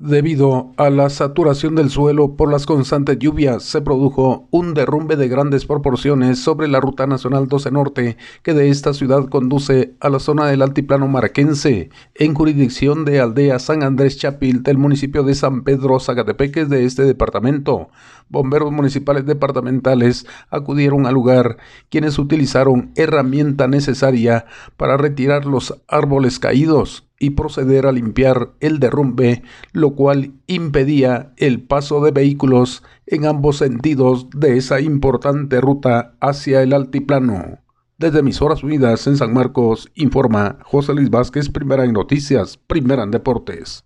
Debido a la saturación del suelo por las constantes lluvias, se produjo un derrumbe de grandes proporciones sobre la Ruta Nacional 12 Norte, que de esta ciudad conduce a la zona del altiplano maraquense, en jurisdicción de Aldea San Andrés Chapil del municipio de San Pedro Zacatepeques de este departamento. Bomberos municipales departamentales acudieron al lugar, quienes utilizaron herramienta necesaria para retirar los árboles caídos y proceder a limpiar el derrumbe, lo cual impedía el paso de vehículos en ambos sentidos de esa importante ruta hacia el altiplano. Desde Emisoras Unidas en San Marcos, informa José Luis Vázquez, primera en noticias, primera en deportes.